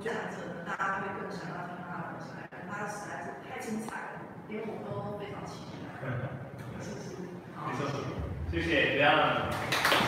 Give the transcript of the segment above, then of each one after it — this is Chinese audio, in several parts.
讲者呢，大家会更想要听他的东西，他实在是太精彩了，连我都非常期待。谢谢。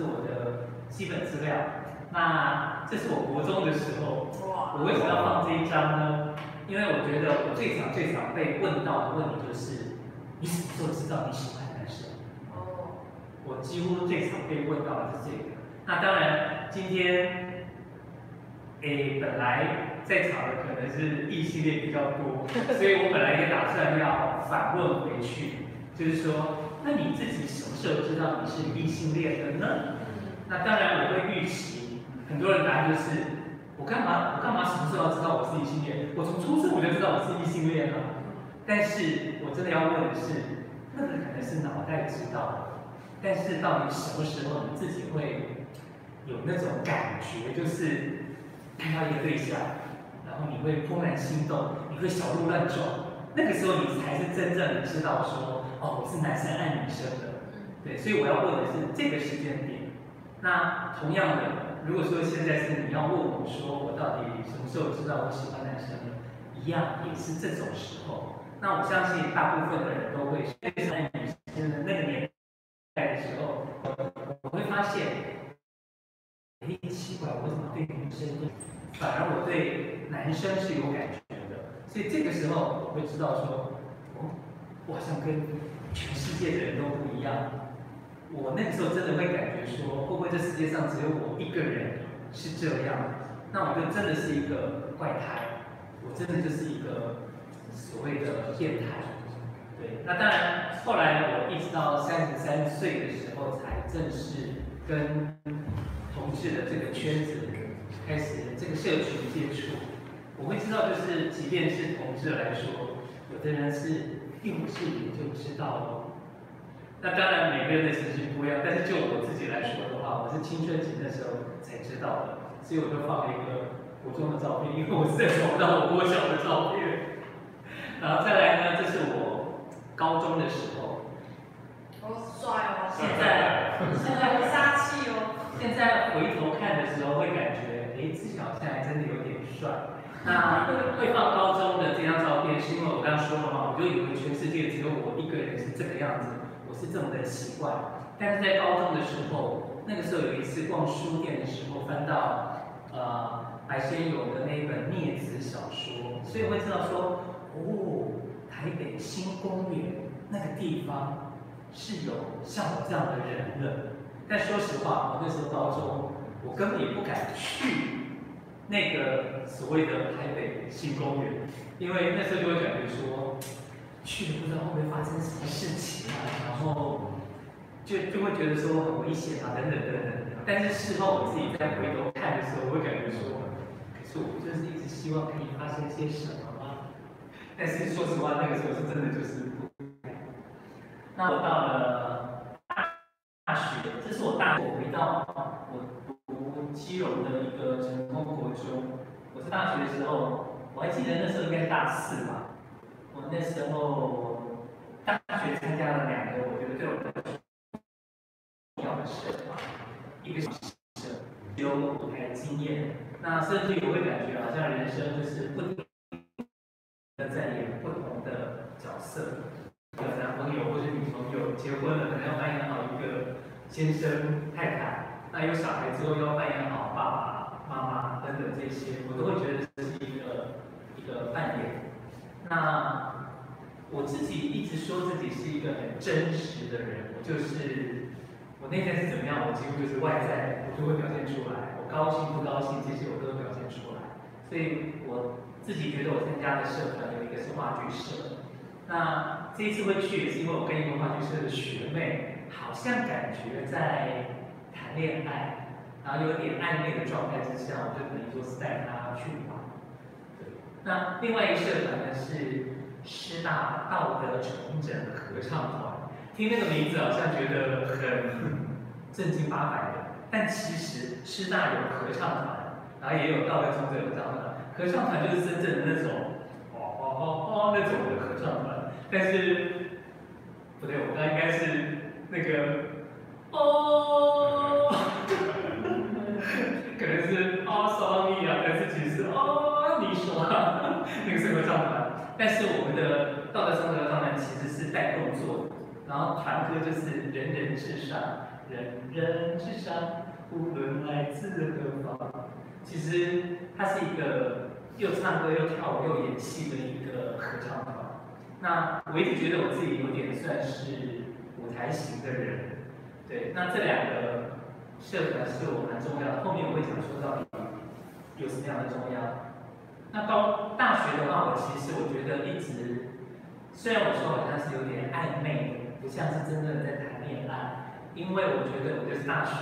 是我的基本资料。那这是我国中的时候，我为什么要放这一张呢？因为我觉得我最常、最常被问到的问题就是：你什么时候知道你喜欢男生？哦，我几乎最常被问到的是这个。那当然，今天，诶，本来在场的可能是异性恋比较多，所以我本来也打算要反问回去，就是说。那你自己什么时候知道你是异性恋的呢？那当然我会预期，很多人答案就是，我干嘛我干嘛什么时候要知道我是异性恋？我从出生我就知道我是异性恋了。但是我真的要问的是，那个可能是脑袋知道，但是到底什么时候你自己会有那种感觉，就是看到一个对象，然后你会怦然心动，你会小鹿乱撞，那个时候你才是真正的知道说。哦，我是男生爱女生的，对，所以我要问的是这个时间点。那同样的，如果说现在是你要问我说，我到底什么时候知道我喜欢男生呢？一样也是这种时候。那我相信大部分的人都会，爱女生的那个年代的时候，我会发现，哎，奇怪，我怎么对女生反而我对男生是有感觉的？所以这个时候我会知道说，哦，我好像跟。全世界的人都不一样，我那个时候真的会感觉说，会不会这世界上只有我一个人是这样？那我就真的是一个怪胎，我真的就是一个所谓的变态。对，那当然，后来我一直到三十三岁的时候，才正式跟同志的这个圈子开始这个社群接触。我会知道，就是即便是同志来说，有的人是。并不是你就知道了。那当然每个人的情绪不一样，但是就我自己来说的话，我是青春期的时候才知道的，所以我就放了一个国中的照片，因为我实在找不到我国小的照片。然后再来呢，这是我高中的时候。好帅哦！现在现在有杀气哦。现在回头看的时候会感觉，哎，自己好像还真的有点帅。那会放高中的这张照片，是因为我刚刚说了嘛，我就以为全世界只有我一个人是这个样子，我是这么的奇怪。但是在高中的时候，那个时候有一次逛书店的时候，翻到呃白先勇的那一本孽子小说，所以会知道说，哦，台北新公园那个地方是有像我这样的人的。但说实话，我那时候高中，我根本也不敢去。那个所谓的台北新公园，因为那时候就会感觉说，去了不知道会不会发生什么事情啊，然后就就会觉得说很危险啊，等等等等。但是事后我自己再回头看的时候，我会感觉说，可是我就是一直希望可以发生些什么吗？但是说实话，那个时候是真的就是不。那我到了大学，这是我大学回到。七隆的一个成功国中。我是大学的时候，我还记得那时候应该是大四吧。我那时候大学参加了两个，我觉得对我来说重要的社团，一个是社有舞台经验，那甚至于我会感觉好像人生就是不停的在演不同的角色。有男朋友或者女朋友结婚了，可能要扮演好一个先生太太，那有小孩之后要扮演好爸爸妈妈等等这些，我都会觉得这是一个一个扮演。那我自己一直说自己是一个很真实的人，我就是我内在是怎么样，我几乎就是外在我就会表现出来，我高兴不高兴这些我都会表现出来。所以我自己觉得我参加的社团有一个是话剧社，那这一次会去也是因为我跟一个话剧社的学妹，好像感觉在恋爱，然后有点暧昧的状态之下，我就可能就是带他去玩。那另外一个社团呢是师大道德重整合唱团，听那个名字好像觉得很正经八百的，但其实师大有合唱团。然后也有道德重整合唱团，合唱团就是真正的那种，哦哦哦哦那种的合唱团。但是不对，我刚应该是那个哦，那个是合唱团。但是我们的道德重整合唱团其实是带动作，然后团歌就是人人至上，人人至上，无论来自何方。其实它是一个又唱歌又跳舞又演戏的一个合唱团。那我一直觉得我自己有点算是舞台型的人，对。那这两个社团是我蛮重要的，后面我会讲说到底有什么样的重要。那高大学的话，我其实我觉得一直，虽然我说好像是有点暧昧，不像是真正的在谈恋爱，因为我觉得我就是大学。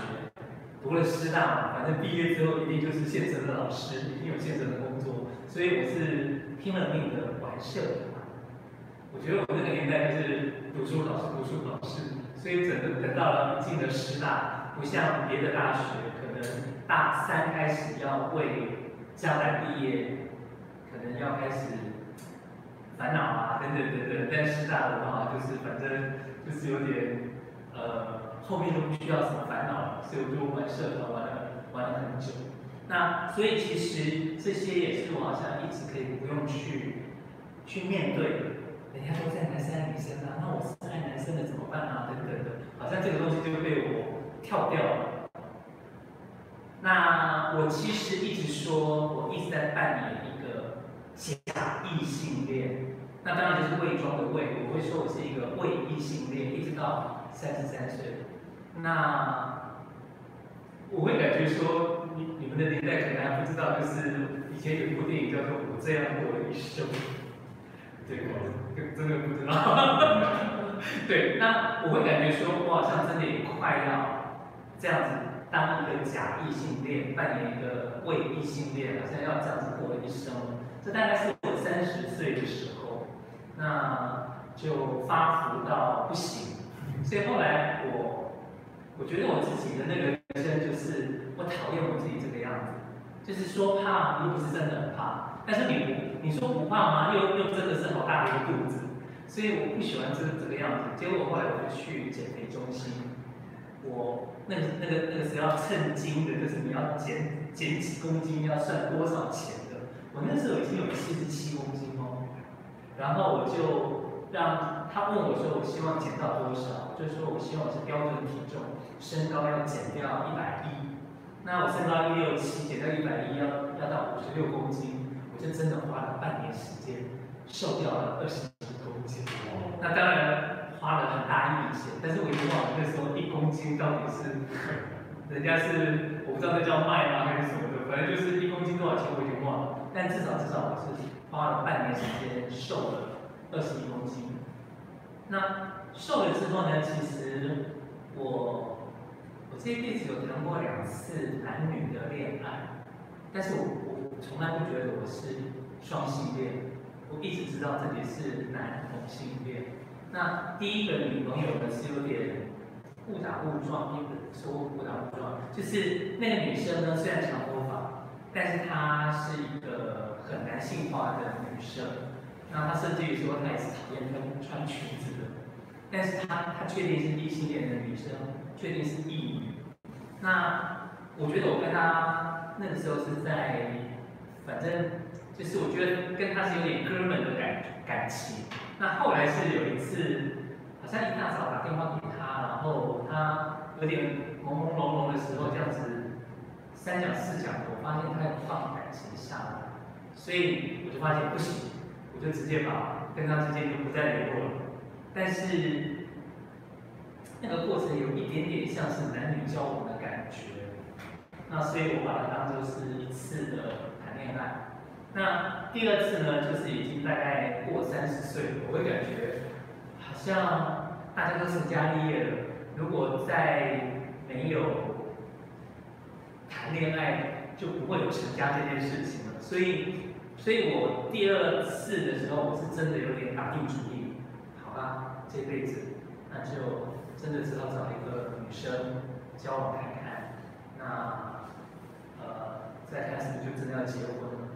读了师大，反正毕业之后一定就是现成的老师，一定有现成的工作，所以我是拼了命的玩社团。我觉得我那个年代就是读书考试，读书考试，所以整个等到了进了师大，不像别的大学，可能大三开始要为将来毕业，可能要开始烦恼啊等等等等。但师大的话，就是反正就是有点呃。后面都不需要什么烦恼了，所以我就玩社团玩了玩了很久。那所以其实这些也是我好像一直可以不用去去面对。人家都在男生爱女生啊，那我是爱男生的怎么办啊？等等的，好像这个东西就被我跳掉了。那我其实一直说，我一直在扮演一假异性恋。那当然就是伪装的伪，我会说我是一个伪异性恋，一直到三十三岁。那我会感觉说，你你们的年代可能还不知道，就是以前有一部电影叫做《我这样过了一生》，对我真的不知道。对，那我会感觉说，我好像真的也快要这样子当一个假异性恋，扮演一个伪异性恋，好像要这样子过了一生。这大概是我三十岁的时候，那就发福到不行，所以后来我。我觉得我自己的那个人生就是，我讨厌我自己这个样子，就是说怕又不是真的很怕，但是你你说不怕吗？又又真的是好大的一个肚子，所以我不喜欢这这个样子。结果后来我就去减肥中心，我那那个那个是要称斤的，就是你要减减几公斤要算多少钱。我那时候已经有七十七公斤哦，然后我就让他问我说，我希望减到多少？就说我希望是标准体重。身高要减掉一百一，那我身高一六七，减掉一百一要要到五十六公斤，我就真的花了半年时间，瘦掉了二十几公斤。那当然花了很大一笔钱，但是我已经忘了那时候一公斤到底是，人家是我不知道那叫卖吗还是什么的，反正就是一公斤多少钱我已经忘了，但至少至少我是花了半年时间瘦了二十一公斤。那瘦了之后呢，其实我。我这一辈子有谈过两次男女的恋爱，但是我我从来不觉得我是双性恋，我一直知道自己是男同性恋。那第一个女朋友呢是有点误打误撞，不是说误打误撞，就是那个女生呢虽然长头发，但是她是一个化的女生，那她甚至于说她也是讨厌穿穿裙子的，但是她她确定是异性恋的女生。确定是异女，那我觉得我跟她那个时候是在，反正就是我觉得跟她是有点哥们的感感情。那后来是有一次，好像一大早打电话给她，然后她有点朦朦胧胧的时候，这样子三讲四讲，我发现他有放感情下来，所以我就发现不行，我就直接把跟他之间就不再联络了。但是那个过程有一点点像是男女交往的感觉，那所以我把它当做是一次的谈恋爱。那第二次呢，就是已经大概过三十岁，我会感觉好像大家都成家立业了。如果再没有谈恋爱，就不会有成家这件事情了。所以，所以我第二次的时候，我是真的有点打定主意，好吧，这辈子那就真的只好找一个女生交往看看。那呃，再看是不是就真的要结婚了。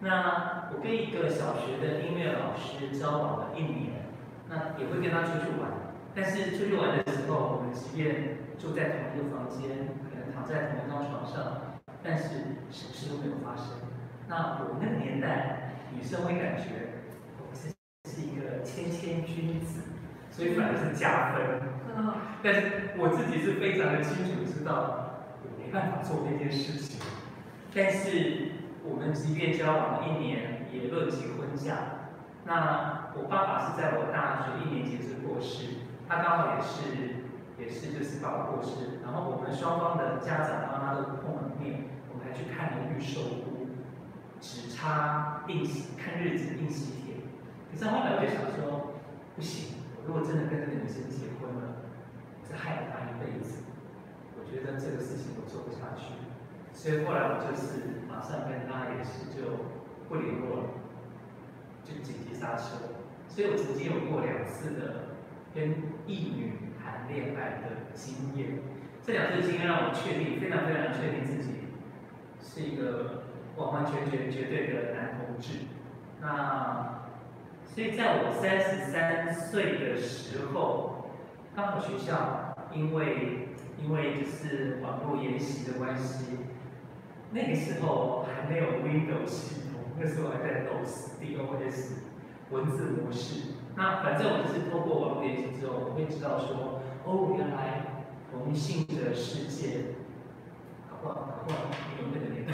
那我跟一个小学的音乐老师交往了一年，那也会跟他出去玩，但是出去玩的时候，我们即便住在同一个房间，可能躺在同一张床上，但是什么事都没有发生。那我们那个年代，女生会感觉我是是一个谦谦君子，所以反而是加分。但是我自己是非常的清楚知道，我没办法做这件事情，但是。我们即便交往了一年，也论及婚嫁。那我爸爸是在我大学一年级时过世，他刚好也是，也是就是爸爸过世。然后我们双方的家长妈妈都碰了面，我们还去看了预售屋，只差印喜看日子印喜帖。可是后来我就想说，不行，我如果真的跟这个女生结婚了，我是害了她一辈子，我觉得这个事情我做不下去。所以后来我就是马上跟她也是就不联络了，就紧急刹车。所以我曾经有过两次的跟异女谈恋爱的经验，这两次经验让我确定，非常非常确定自己是一个完完全全绝对的男同志。那所以在我三十三岁的时候，刚好学校因为因为就是网络研习的关系。那个时候还没有 Windows 系统，那时候还在 DOS、DOS 文字模式。那反正我就是透过网络研习之后，我会知道说，哦，原来同性的世界，搞不好搞不好没有那个年代，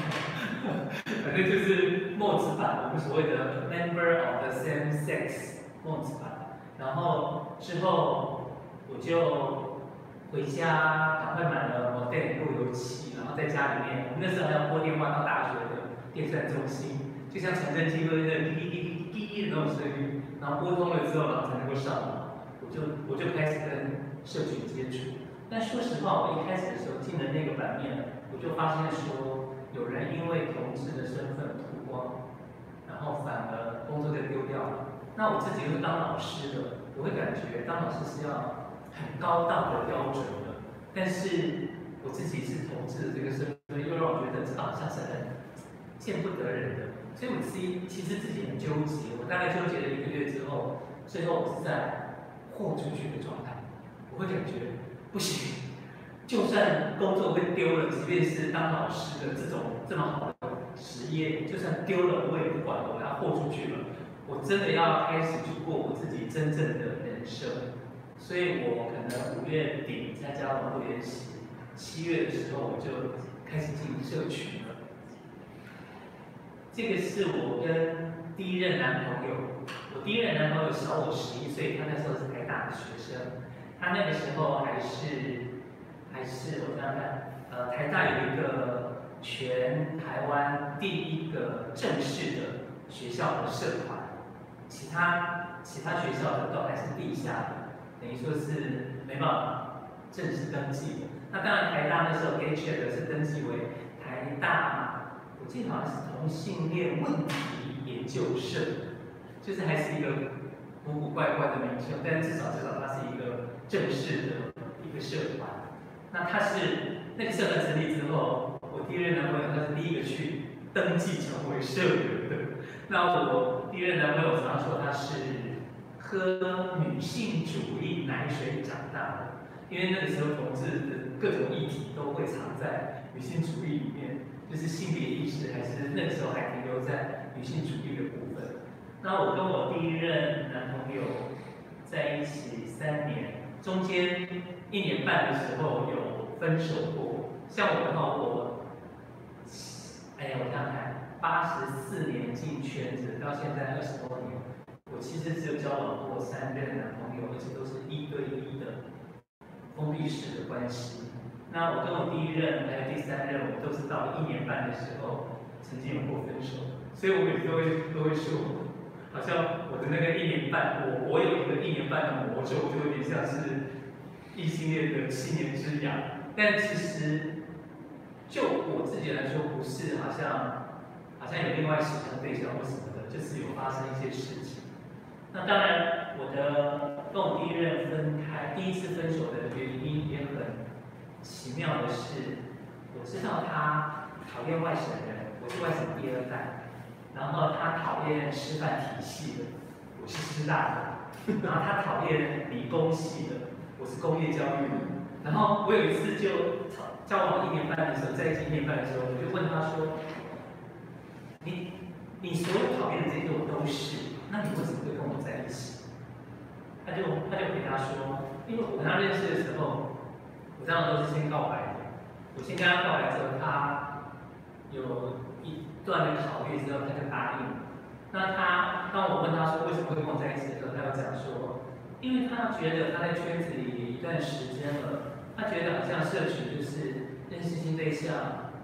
反正就是墨子版，我们所谓的 Member of the Same Sex 墨子版。然后之后我就。回家赶快买了我电路由器，然后在家里面，我们那时候还要拨电话到大学的电算中心，就像传真机都是那滴滴滴滴滴的那种声音，然后拨通了之后，然后才能够上网。我就我就开始跟社群接触。但说实话，我一开始的时候进了那个版面，我就发现说，有人因为同志的身份曝光，然后反而工作就丢掉了。那我自己又当老师的，我会感觉当老师是要。很高档的标准的，但是我自己是同志的这个身份，又让我觉得这好像是很见不得人的，所以我自己其实自己很纠结。我大概纠结了一个月之后，最后我是在豁出去的状态。我会感觉不行，就算工作会丢了，即便是当老师的这种这么好的职业，就算丢了我也不管，我要豁出去了。我真的要开始去过我自己真正的人生。所以我可能五月底参加网络研习，七月的时候我就开始进社群了。这个是我跟第一任男朋友，我第一任男朋友小我十一岁，他那时候是台大的学生，他那个时候还是还是我想想看，呃，台大有一个全台湾第一个正式的学校的社团，其他其他学校的都还是地下的。等于说是没办法正式登记的。那当然，台大那时候 gay chat 是登记为台大，我记得好像是同性恋问题研究社，就是还是一个古古怪怪的名称，但至少至少它是一个正式的一个社团。那他是那个社团成立之后，我第一任男朋友他是第一个去登记成为社员的。那我第一任男朋友常说他是。喝女性主义奶水长大的，因为那个时候同志的各种议题都会藏在女性主义里面，就是性别意识还是那个时候还停留在女性主义的部分。那我跟我第一任男朋友在一起三年，中间一年半的时候有分手过。像我的话，我，哎呀，我想想看，八十四年进圈子，到现在二十多年，我其实只有交往过三任男朋友，而且都是一对一的封闭式的关系。那我跟我第一任还有第三任，我都是到一年半的时候曾经有过分手，所以我每次都会都会说。好像我的那个一年半，我我有一个一年半的魔咒，就有点像是异性恋的七年之痒。但其实就我自己来说，不是好像好像有另外喜欢对象或什么的，就是有发生一些事情。那当然，我的跟我第一任分开，第一次分手的原因也很奇妙的是，我知道他讨厌外省人，我是外省第二代。然后他讨厌师范体系的，我是师大的。然后他讨厌理工系的，我是工业教育的。然后我有一次就交往一年半的时候，在一起一年半的时候，我就问他说：“你你所有讨厌的这些我都是，那你为什么会跟我在一起？”他就他就回答说：“因为我跟他认识的时候，我这样都是先告白的。我先跟他告白之后，他有。”一段的考虑之后，他就答应。那他当我问他说为什么会跟我在一起的时候，他要讲说，因为他觉得他在圈子里一段时间了，他觉得好像社群就是认识新对象，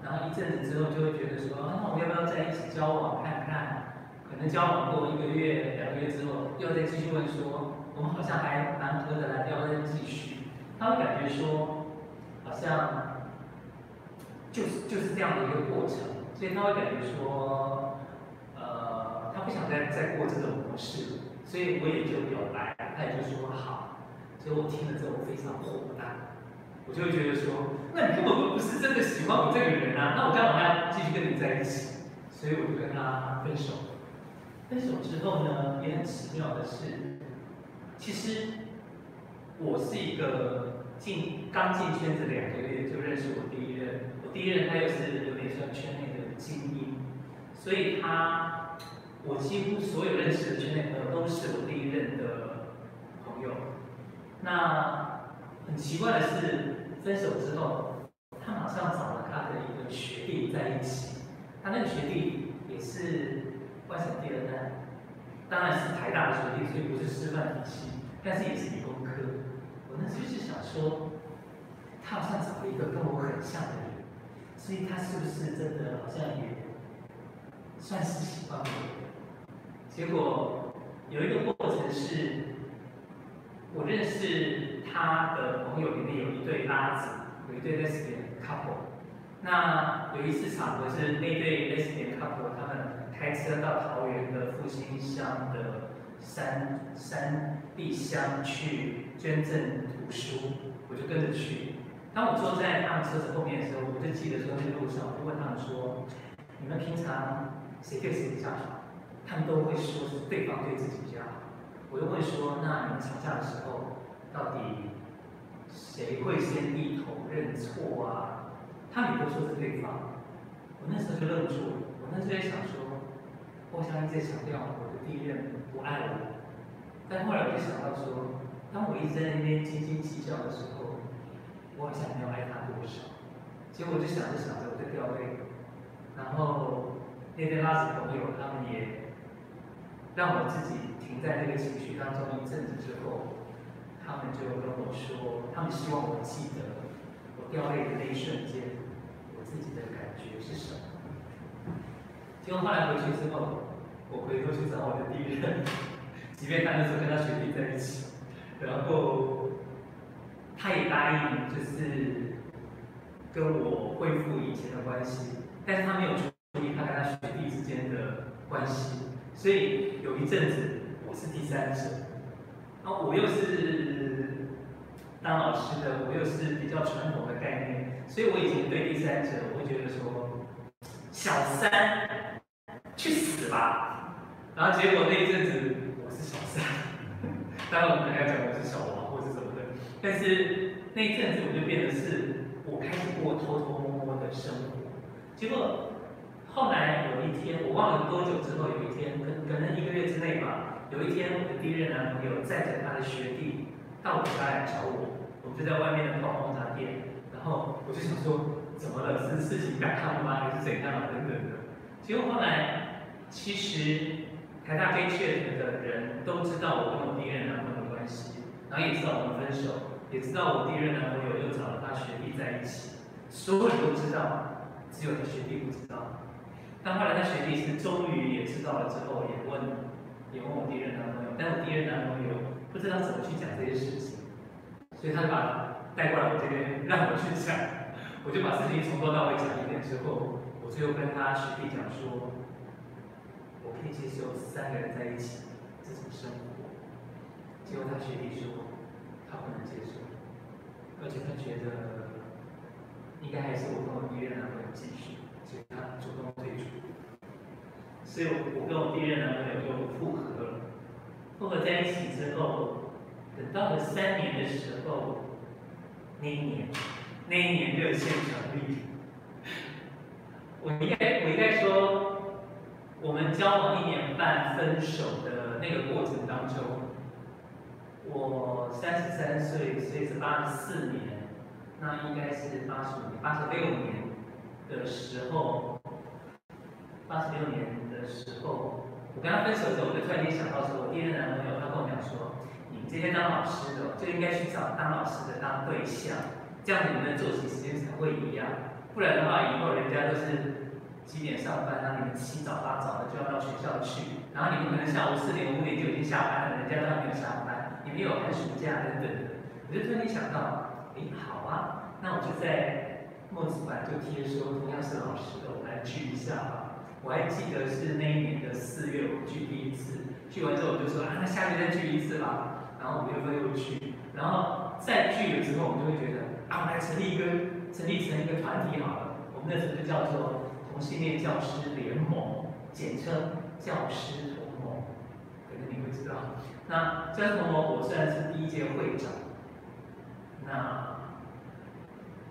然后一阵子之后就会觉得说，那我们要不要在一起交往看看？可能交往过一个月、两个月之后，又再继续问说，我们好像还蛮合得来，要不要继续？他会感觉说，好像就是就是这样的一个过程。所以他会感觉说，呃，他不想再再过这种模式，所以我也就表白，他也就说好。所以我听了之后非常火大，我就会觉得说，那你根本不是真的喜欢我这个人啊，那我干嘛要继续跟你在一起？所以我就跟他分手。分手之后呢，也很奇妙的是，其实我是一个进刚进圈子两个月就认识我第一任，我第一任他又是有点像圈内的。精英，所以他，我几乎所有认识的圈内朋友都是我第一任的朋友。那很奇怪的是，分手之后，他马上找了他的一个学弟在一起。他那个学弟也是外省第二代，当然是台大的学弟，所以不是师范体系，但是也是理工科。我那时候就是想说，他好像找了一个跟我很像的人。所以他是不是真的好像也算是喜欢我？结果有一个过程是，我认识他的朋友里面有一对拉子，有一对 lesbian couple。那有一次场合是那对 lesbian couple 他们开车到桃园的复兴乡的山山地乡去捐赠图书，我就跟着去。当我坐在他们车子后面的时候，我就记得说那路上，我就问他们说：“你们平常谁对谁比较好？”他们都会说是对方对自己比较好。我又会说：“那你们吵架的时候，到底谁会先低头认错啊？”他们也都说是对方。我那时候就愣住了，我那时候在想说，我好像一直在强调我的第一任不爱我，但后来我就想到说，当我一直在那边斤斤计较的时候。我好像没有爱他多少，结果我就想着想着我就掉泪，然后那对拉子朋友他们也让我自己停在那个情绪当中一阵子之后，他们就跟我说，他们希望我记得我掉泪的那一瞬间，我自己的感觉是什么。结果后来回去之后，我回头去找我的第一任，即便他那时候跟他学弟在一起，然后。他也答应，就是跟我恢复以前的关系，但是他没有注意他跟他学弟之间的关系，所以有一阵子我是第三者，然后我又是当老师的，我又是比较传统的概念，所以我以前对第三者，我会觉得说小三去死吧，然后结果那一阵子我是小三，当然我们还要讲我是小王或者什么的。但是那一阵子我就变得是，我开始过偷偷摸摸的生活。结果后来有一天，我忘了多久之后，有一天，可可能一个月之内吧，有一天我的第一任男朋友载着他的学弟到我家来找我，我们就在外面的泡泡茶店，然后我就想说，怎么了？是事情感冒吗？还是怎样啊？等等的。结果后来，其实台大非确诊的人都知道我跟我第一任男朋友的关系，然后也知道我们分手，也知道我第一任男朋友又找了他学弟在一起，所有人都知道，只有他学弟不知道。但后来他学弟是终于也知道了之后，也问，也问我第一任男朋友，但我第一任男朋友不知道怎么去讲这些事情，所 以他就把带过来我这边让我去讲，我就把事情从头到尾讲一遍之后，我最后跟他学弟讲说，我可以接受三个人在一起这种生活，结果他学弟说他不能接受，而且他觉得应该还是我跟我第一任男朋友继续。所以他主动退出，所以我我跟我第一任男朋友就复合了。复合在一起之后，等到了三年的时候，那一年，那一年热线成立。我应该我应该说，我们交往一年半分手的那个过程当中，我三十三岁，所以是八十四年，那应该是八十五年，八十六年。的时候，八十六年的时候，我跟他分手的时候，我就突然间想到说，我第一任男朋友他跟我讲说，你们这些当老师的就应该去找当老师的当对象，这样子你们的作息时间才会一样，不然的话以后人家都是几点上班，那你们七早八早的就要到学校去，然后你们可能下午四点五点就已经下班了，人家都还没有下班，你们有寒暑假等等的，我就突然间想到，哎，好啊，那我就在。墨子凡就贴说，同样是老师的，我们来聚一下吧。我还记得是那一年的四月，我们聚第一次，聚完之后我就说啊，那下个月再聚一次吧。然后五月份又聚，然后再聚了之后，我们就会觉得啊，我们来成立一个，成立成一个团体好了。我们那时候就叫做同性恋教师联盟，简称教师同盟。可能你会知道，那教师同盟我虽然是第一届会长，那。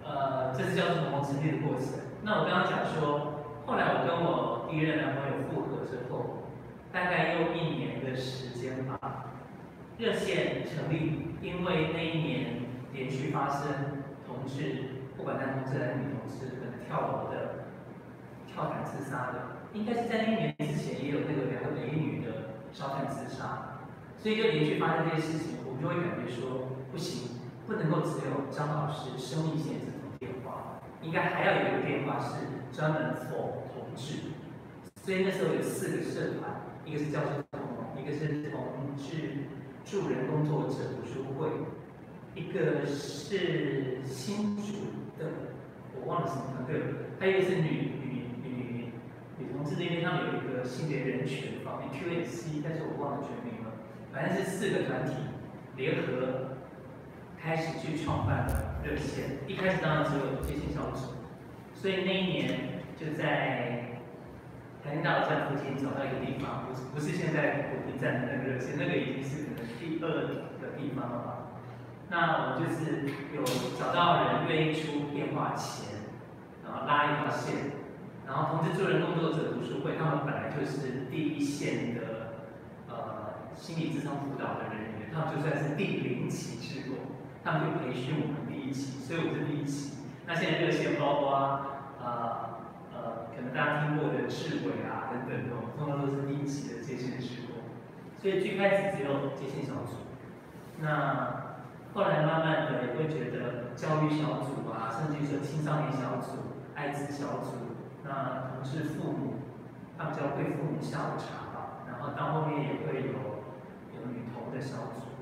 呃，这是教师同盟成立的过程。那我刚刚讲说，后来我跟我第一任男朋友复合之后，大概用一年的时间吧。热线成立，因为那一年连续发生同志，不管男同志还是女同志，可能跳楼的、跳伞自杀的，应该是在那一年之前也有那个两个美女的烧炭自杀，所以就连续发生这些事情，我们就会感觉说不行。不能够只有张老师生命线这种电话，应该还要有一个电话是专门做同志。所以那时候有四个社团，一个是教师同盟，一个是同志助人工作者读书会，一个是新竹的，我忘了什么团队了，还有一个是女女女女同志那边，他们有一个性别人权方面 QNC，但是我忘了全名了，反正是四个团体联合。开始去创办了热线，一开始当然只有接线小组，所以那一年就在台清大站附近找到一个地方，不是不是现在火车站的那个热线，那个已经是可能第二个地方了吧。那我就是有找到人愿意出电话钱，然后拉一条线，然后同志助人工作者读书会，他们本来就是第一线的呃心理咨商辅导的人员，他们就算是第零期志工。他们就培训我们第一期，所以我是第一期。那现在热线包括啊呃，可能大家听过的志伟啊等等的，通常都是第一期的接线志工。所以最开始只有接线小组，那后来慢慢的也会觉得教育小组啊，甚至说青少年小组、艾滋小组，那同志父母，他们叫贵父母下午茶吧。然后到后面也会有有女童的小组，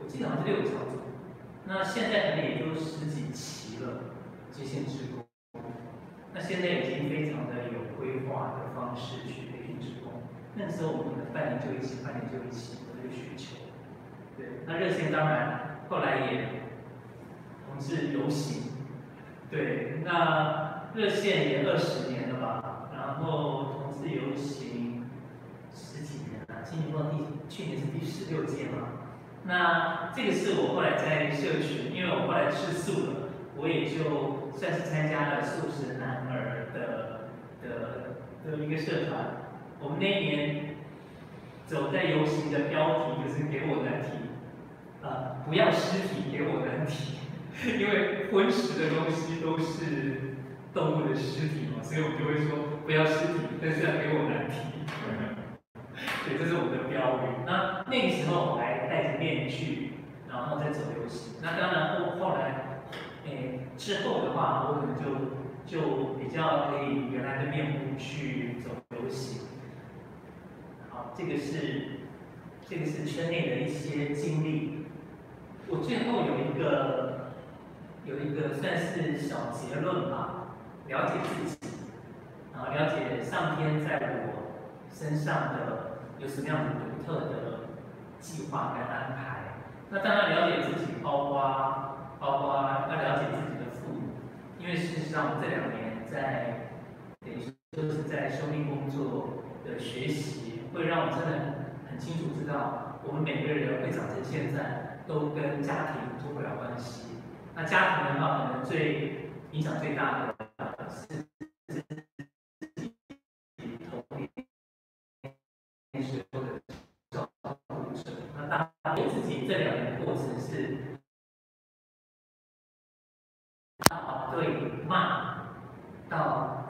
我记得好像是六个小组。那现在可能也就十几期了，接线职工。那现在已经非常的有规划的方式去培训职工。那时候我们的半年就一期，半年就一期的这个需求。对，那热线当然后来也同志游行。对，那热线也二十年了吧？然后同志游行十几年了，今年到第去年是第十六届嘛。那这个是我后来在社群，因为我后来吃素了，我也就算是参加了素食男儿的的的一个社团。我们那一年走在游行的标题就是“给我难题”，呃，不要尸体，给我难题。因为荤食的东西都是动物的尸体嘛，所以我们就会说不要尸体，但是要给我难题。对，这是我们的标语。那那个时候我还戴着面具，然后在走游行。那当然后后来，诶之后的话，我可能就就比较可以原来的面目去走游行。好，这个是这个是圈内的一些经历。我最后有一个有一个算是小结论吧，了解自己，然后了解上天在我身上的有什么样的独特的计划跟安排。那当然了解自己，包括包括要了解自己的父母，因为事实上我这两年在等于就是在生命工作的学习，会让我真的很清楚知道，我们每个人会长成现在，都跟家庭脱不了关系。那家庭的话，可能最影响最大的是。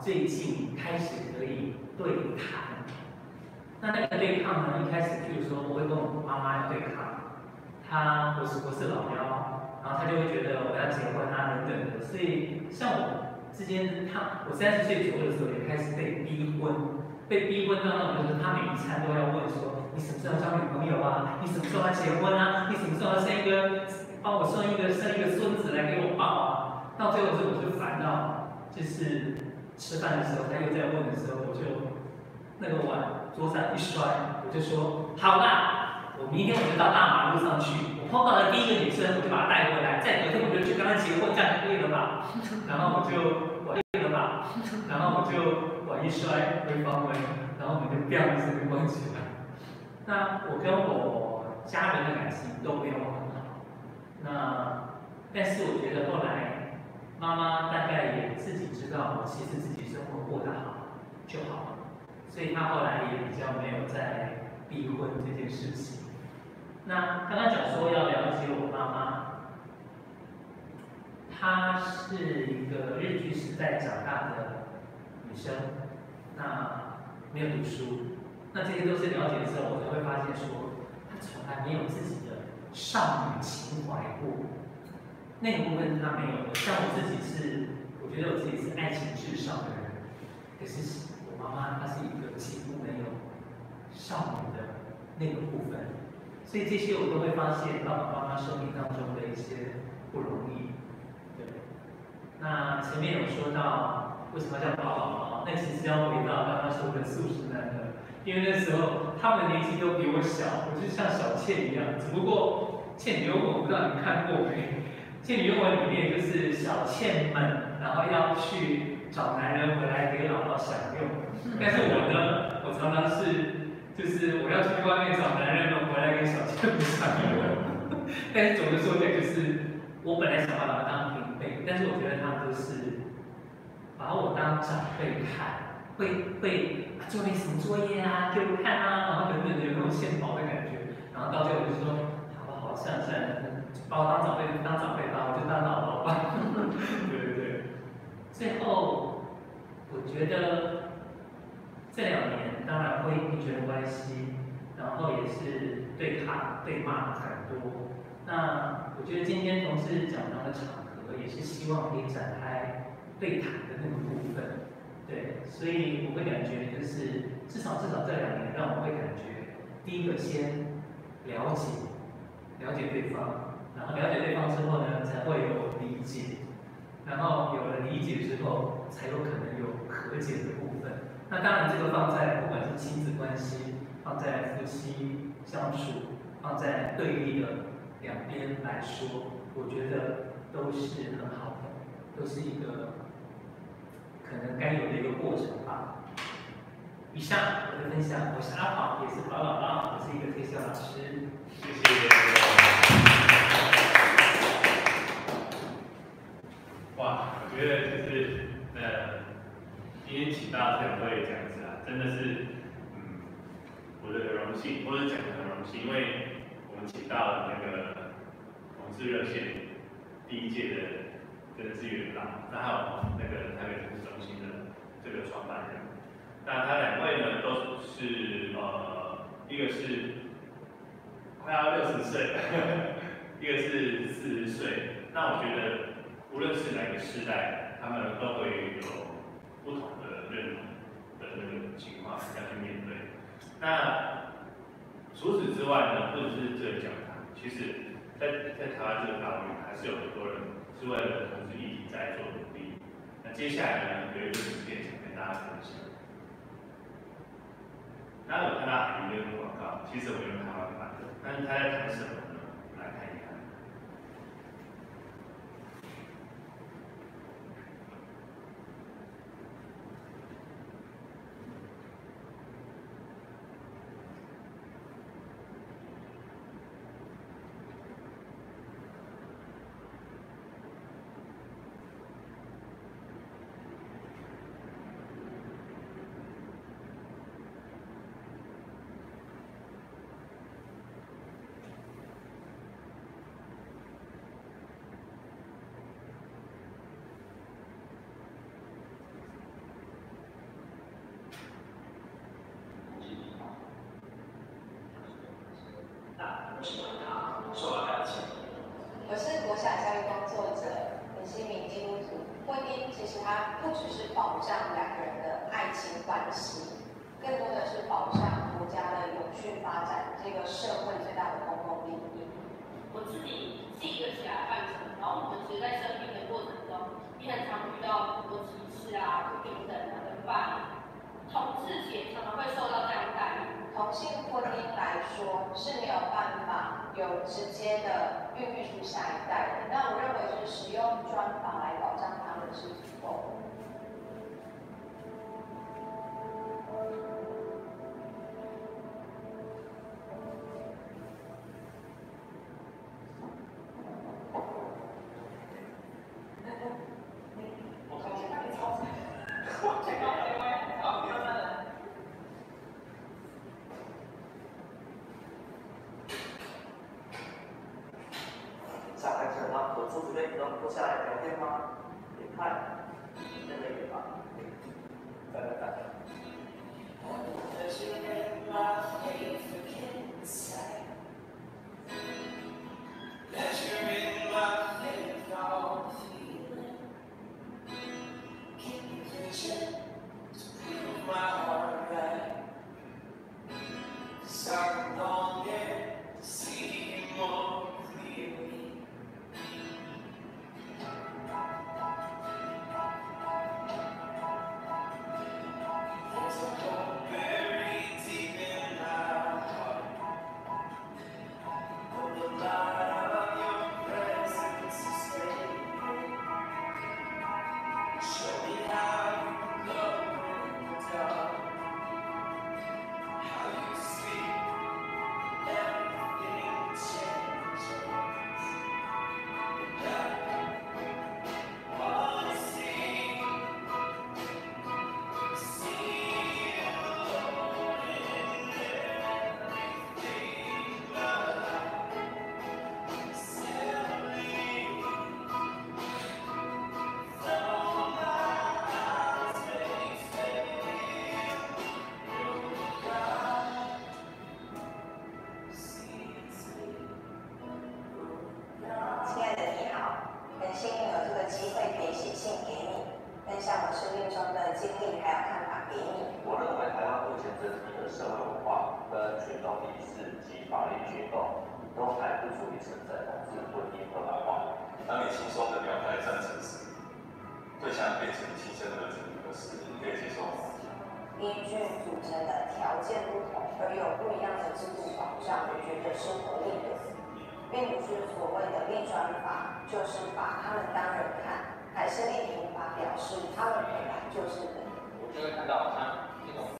最近开始可以对谈，那个对抗呢？一开始就是说我会跟我妈妈对抗，她我是我是老幺，然后她就会觉得我要结婚啊等等的，所以像我之间，她我三十岁左右的时候也开始被逼婚，被逼婚到那种就是她每一餐都要问说，你什么时候交女朋友啊？你什么时候要结婚啊？你什么时候要生一个，帮我生一个生一个孙子来给我抱啊？到最后之后我就烦恼，就是。吃饭的时候，他又在问的时候，我就那个碗桌上一摔，我就说好啦，我明天我就到大马路上去，我碰到了第一个女生，我就把她带回来，再隔天我就去跟她结婚，这样就可以了吧？然后我就我可以了吧？然后我就我一摔，回房门，然后我们就这样子关起来。那我跟我家人的感情都没有很好，那但是我觉得后来。妈妈大概也自己知道，我其实自己生活过得好就好了，所以她后来也比较没有在逼婚这件事情。那刚刚讲说要了解我妈妈，她是一个日剧时代长大的女生，那没有读书，那这些都是了解之后，我才会发现说，她从来没有自己的少女情怀过。那个部分是他没有的，像我自己是，我觉得我自己是爱情至上的人，可是妈妈她是一个几乎没有少女的那个部分，所以这些我都会发现爸爸妈妈生命当中的一些不容易。对，那前面有说到为什么叫爸爸妈妈，那其实要回到刚刚说的素食男的，因为那时候他们年纪都比我小，我就像小倩一样，只不过倩女幽魂我不知道你看过没？《倩女幽魂》里面就是小倩们，然后要去找男人回来给姥姥享用。但是我呢，我常常是，就是我要出去外面找男人们回来给小倩们享用。但是总的说来就是，我本来想把他们当平辈，但是我觉得他们都是把我当长辈看，会会做那什么作业啊，给我看啊，然后等等的有那种献宝的感觉。然后到最后就说，好吧好，算了算了。把我当长辈，当长辈，吧，我就当姥姥吧。对。最后，我觉得这两年当然会医学的关系，然后也是对他对骂很多。那我觉得今天同事讲到的场合，也是希望可以展开对谈的那个部分。对，所以我会感觉就是至少至少这两年让我会感觉，第一个先了解了解对方。然后了解对方之后呢，才会有理解，然后有了理解之后，才有可能有和解的部分。那当然，这个放在不管是亲子关系，放在夫妻相处，放在对立的两边来说，我觉得都是很好的，都是一个可能该有的一个过程吧。以上我的分享，我是阿宝，也是宝宝宝，我是一个退休老师，谢谢。我觉得就是呃，今天请到两位讲师啊，真的是嗯，我的荣幸，或者讲的荣幸，因为我们请到了那个同志热线第一届的真的是元老，那还有那个台北投资中心的这个创办人，那他两位呢都是呃，一个是快要六十岁，一个是四十岁，那我觉得无论是世代，他们都会有不同的认同的那个情况要去面对。那除此之外呢，或者是这个讲堂，其实。在在台湾这个岛屿，还是有很多人是为了同志议题在做努力。那接下来呢，有一个影片想跟大家分享。大家有看到海鱼的广告，其实我用台湾版的，但是他在谈什么呢？来看一看。我是国小教育工作者，也是一名基督徒。婚姻其实它不只是保障两个人的爱情关系，更多的是保障国家的永续发展，这个社会最大的公共利益。我自己是一个小孩子，然后我们其实在生命的过程中，也很常遇到很多歧视啊、不平等啊的霸凌，同志也常常会受到这样的待遇。同性婚姻来说是没有办法有直接的孕育出下一代的，那我认为就是使用专法来保障他们是足够 Sutri, 坐下来聊天吗 syaratnya, ya.